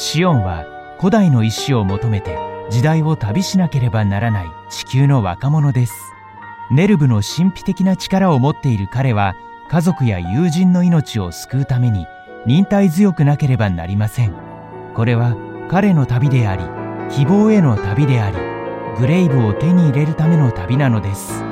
シオンは古代の石を求めて時代を旅しなければならない地球の若者です。ネルブの神秘的な力を持っている彼は家族や友人の命を救うために忍耐強くなければなりません。これは彼の旅であり希望への旅でありグレイブを手に入れるための旅なのです。